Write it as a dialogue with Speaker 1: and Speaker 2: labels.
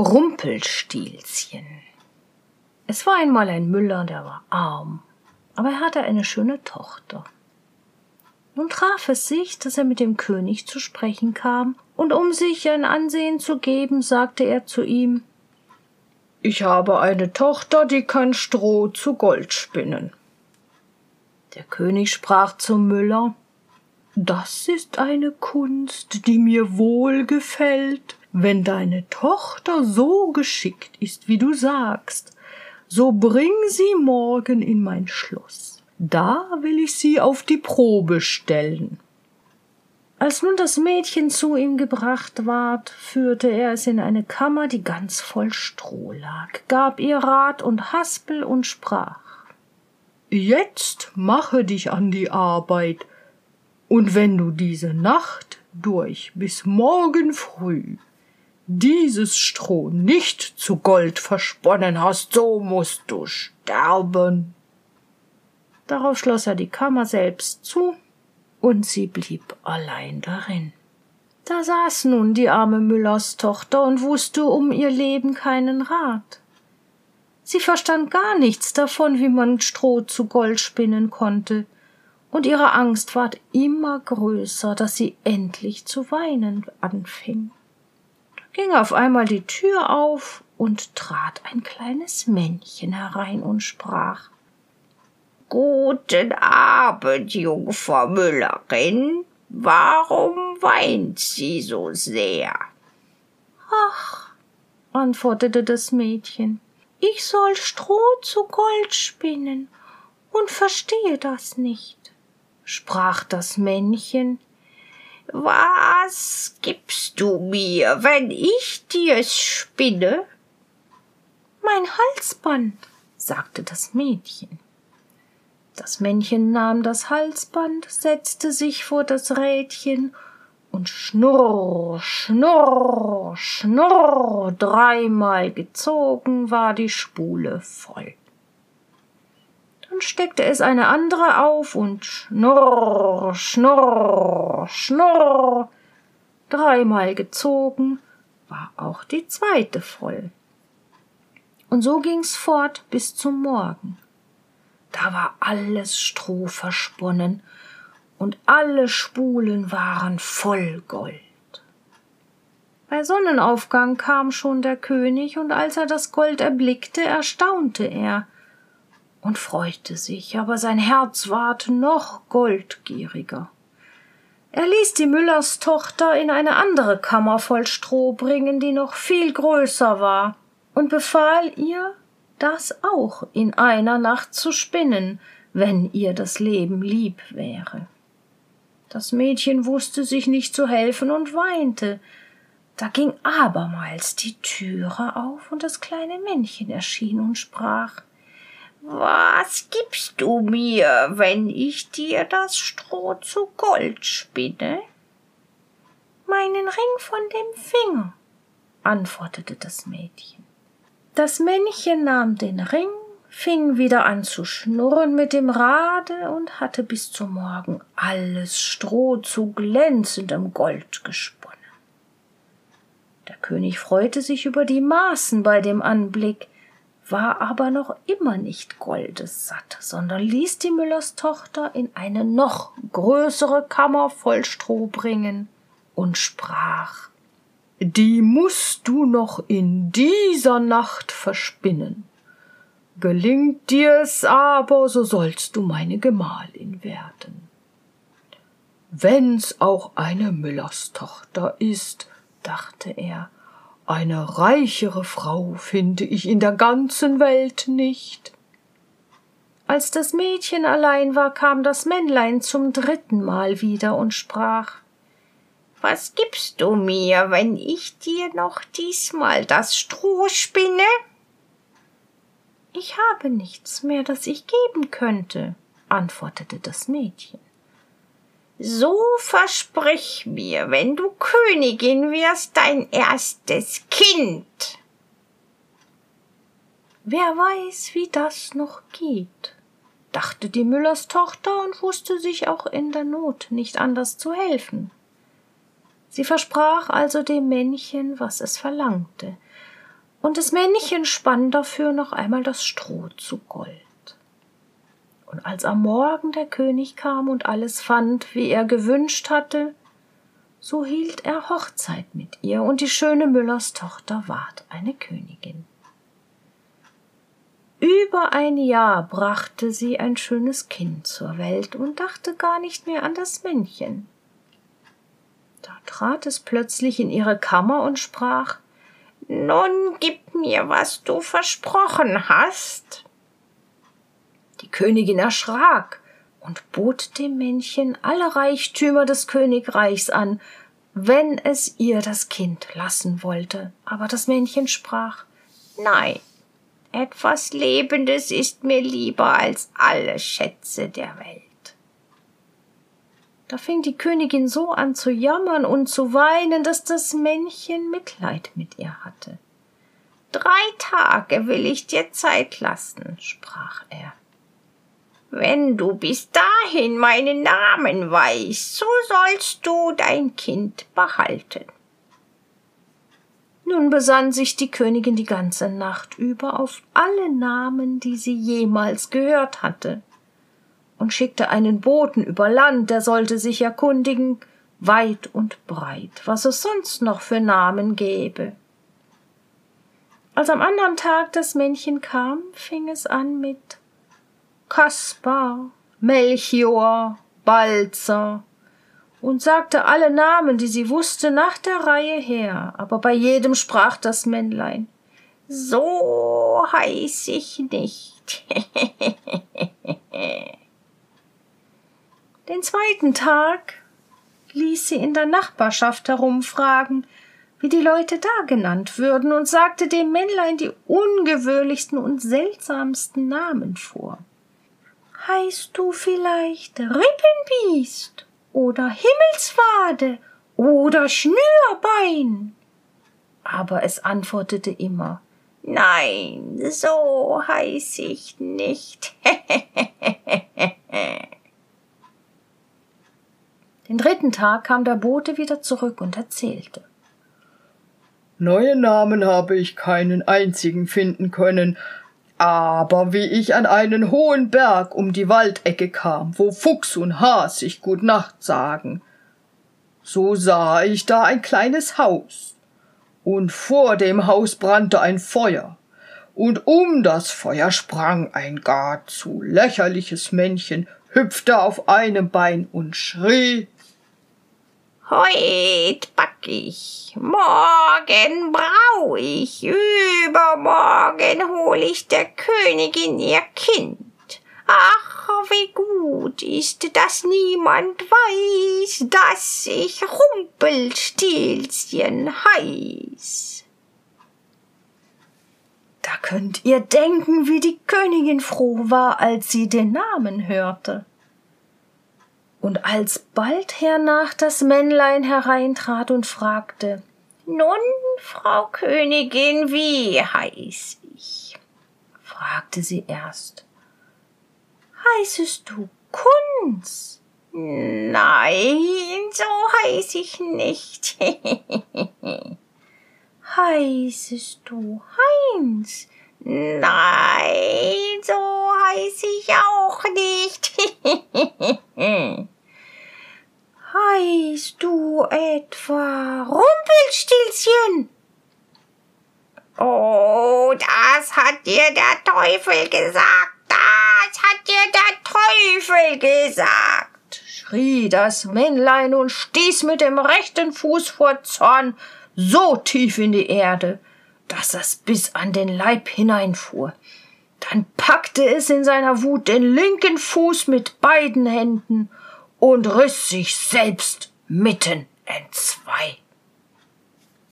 Speaker 1: Rumpelstilzchen. Es war einmal ein Müller, der war arm, aber er hatte eine schöne Tochter. Nun traf es sich, dass er mit dem König zu sprechen kam, und um sich ein Ansehen zu geben, sagte er zu ihm Ich habe eine Tochter, die kann Stroh zu Gold spinnen. Der König sprach zum Müller Das ist eine Kunst, die mir wohl gefällt. Wenn deine Tochter so geschickt ist, wie du sagst, so bring sie morgen in mein Schloss. Da will ich sie auf die Probe stellen. Als nun das Mädchen zu ihm gebracht ward, führte er es in eine Kammer, die ganz voll Stroh lag, gab ihr Rat und Haspel und sprach Jetzt mache dich an die Arbeit, und wenn du diese Nacht durch bis morgen früh dieses Stroh nicht zu Gold versponnen hast, so musst du sterben. Darauf schloss er die Kammer selbst zu, und sie blieb allein darin. Da saß nun die arme Müllers Tochter und wusste um ihr Leben keinen Rat. Sie verstand gar nichts davon, wie man Stroh zu Gold spinnen konnte, und ihre Angst ward immer größer, dass sie endlich zu weinen anfing ging auf einmal die Tür auf und trat ein kleines Männchen herein und sprach
Speaker 2: Guten Abend, Jungfer Müllerin. Warum weint sie so sehr?
Speaker 1: Ach, antwortete das Mädchen, ich soll Stroh zu Gold spinnen und verstehe das nicht. Sprach das Männchen,
Speaker 2: was gibst du mir, wenn ich dir's spinne?
Speaker 1: Mein Halsband, sagte das Mädchen. Das Männchen nahm das Halsband, setzte sich vor das Rädchen und schnurr, schnurr, schnurr, dreimal gezogen war die Spule voll steckte es eine andere auf und schnurr, schnurr, schnurr. Dreimal gezogen war auch die zweite voll. Und so ging's fort bis zum Morgen. Da war alles Stroh versponnen und alle Spulen waren voll Gold. Bei Sonnenaufgang kam schon der König, und als er das Gold erblickte, erstaunte er, und freute sich, aber sein Herz ward noch goldgieriger. Er ließ die Müllers Tochter in eine andere Kammer voll Stroh bringen, die noch viel größer war, und befahl ihr, das auch in einer Nacht zu spinnen, wenn ihr das Leben lieb wäre. Das Mädchen wusste sich nicht zu helfen und weinte. Da ging abermals die Türe auf, und das kleine Männchen erschien und sprach
Speaker 2: was gibst du mir, wenn ich dir das Stroh zu Gold spinne?
Speaker 1: Meinen Ring von dem Finger, antwortete das Mädchen. Das Männchen nahm den Ring, fing wieder an zu schnurren mit dem Rade und hatte bis zum Morgen alles Stroh zu glänzendem Gold gesponnen. Der König freute sich über die Maßen bei dem Anblick, war aber noch immer nicht goldessatt, sondern ließ die Müllers Tochter in eine noch größere Kammer voll Stroh bringen und sprach Die musst du noch in dieser Nacht verspinnen. Gelingt dir's aber, so sollst du meine Gemahlin werden. Wenn's auch eine Müllers Tochter ist, dachte er, eine reichere Frau finde ich in der ganzen Welt nicht. Als das Mädchen allein war, kam das Männlein zum dritten Mal wieder und sprach
Speaker 2: Was gibst du mir, wenn ich dir noch diesmal das Stroh spinne?
Speaker 1: Ich habe nichts mehr, das ich geben könnte, antwortete das Mädchen.
Speaker 2: So versprich mir, wenn du Königin wirst, dein erstes Kind.
Speaker 1: Wer weiß, wie das noch geht, dachte die Müllers Tochter und wusste sich auch in der Not nicht anders zu helfen. Sie versprach also dem Männchen, was es verlangte, Und das Männchen spann dafür noch einmal das Stroh zu Gold. Und als am Morgen der König kam und alles fand, wie er gewünscht hatte, so hielt er Hochzeit mit ihr, und die schöne Müllers Tochter ward eine Königin. Über ein Jahr brachte sie ein schönes Kind zur Welt und dachte gar nicht mehr an das Männchen. Da trat es plötzlich in ihre Kammer und sprach Nun gib mir, was du versprochen hast. Die Königin erschrak und bot dem Männchen alle Reichtümer des Königreichs an, wenn es ihr das Kind lassen wollte. Aber das Männchen sprach Nein, etwas Lebendes ist mir lieber als alle Schätze der Welt. Da fing die Königin so an zu jammern und zu weinen, dass das Männchen Mitleid mit ihr hatte. Drei Tage will ich dir Zeit lassen, sprach er. Wenn du bis dahin meinen Namen weißt, so sollst du dein Kind behalten. Nun besann sich die Königin die ganze Nacht über auf alle Namen, die sie jemals gehört hatte, und schickte einen Boten über Land, der sollte sich erkundigen, weit und breit, was es sonst noch für Namen gäbe. Als am andern Tag das Männchen kam, fing es an mit Kaspar, Melchior, Balzer, und sagte alle Namen, die sie wusste, nach der Reihe her, aber bei jedem sprach das Männlein So heiß ich nicht. Den zweiten Tag ließ sie in der Nachbarschaft herumfragen, wie die Leute da genannt würden, und sagte dem Männlein die ungewöhnlichsten und seltsamsten Namen vor. Heißt du vielleicht Rippenbiest oder Himmelswade oder Schnürbein. Aber es antwortete immer Nein, so heiß ich nicht. Den dritten Tag kam der Bote wieder zurück und erzählte.
Speaker 3: Neue Namen habe ich keinen einzigen finden können, aber wie ich an einen hohen Berg um die Waldecke kam, wo Fuchs und Has sich Gut Nacht sagen, so sah ich da ein kleines Haus, und vor dem Haus brannte ein Feuer, und um das Feuer sprang ein gar zu lächerliches Männchen, hüpfte auf einem Bein und schrie
Speaker 2: Heut back ich, morgen brau ich, übermorgen hol ich der Königin ihr Kind. Ach, wie gut ist, dass niemand weiß, dass ich Rumpelstilzchen heiß.
Speaker 1: Da könnt ihr denken, wie die Königin froh war, als sie den Namen hörte. Und als bald hernach das Männlein hereintrat und fragte
Speaker 2: Nun, Frau Königin, wie heiß ich?
Speaker 1: fragte sie erst. Heißest du Kunz?
Speaker 2: Nein, so heiß ich nicht.
Speaker 1: heißest du Heinz?
Speaker 2: Nein, so heiß ich auch nicht.
Speaker 1: heißt du etwa Rumpelstilzchen?
Speaker 2: Oh, das hat dir der Teufel gesagt. Das hat dir der Teufel gesagt,
Speaker 1: schrie das Männlein und stieß mit dem rechten Fuß vor Zorn so tief in die Erde, dass es bis an den Leib hineinfuhr. Dann packte es in seiner Wut den linken Fuß mit beiden Händen und riss sich selbst mitten entzwei.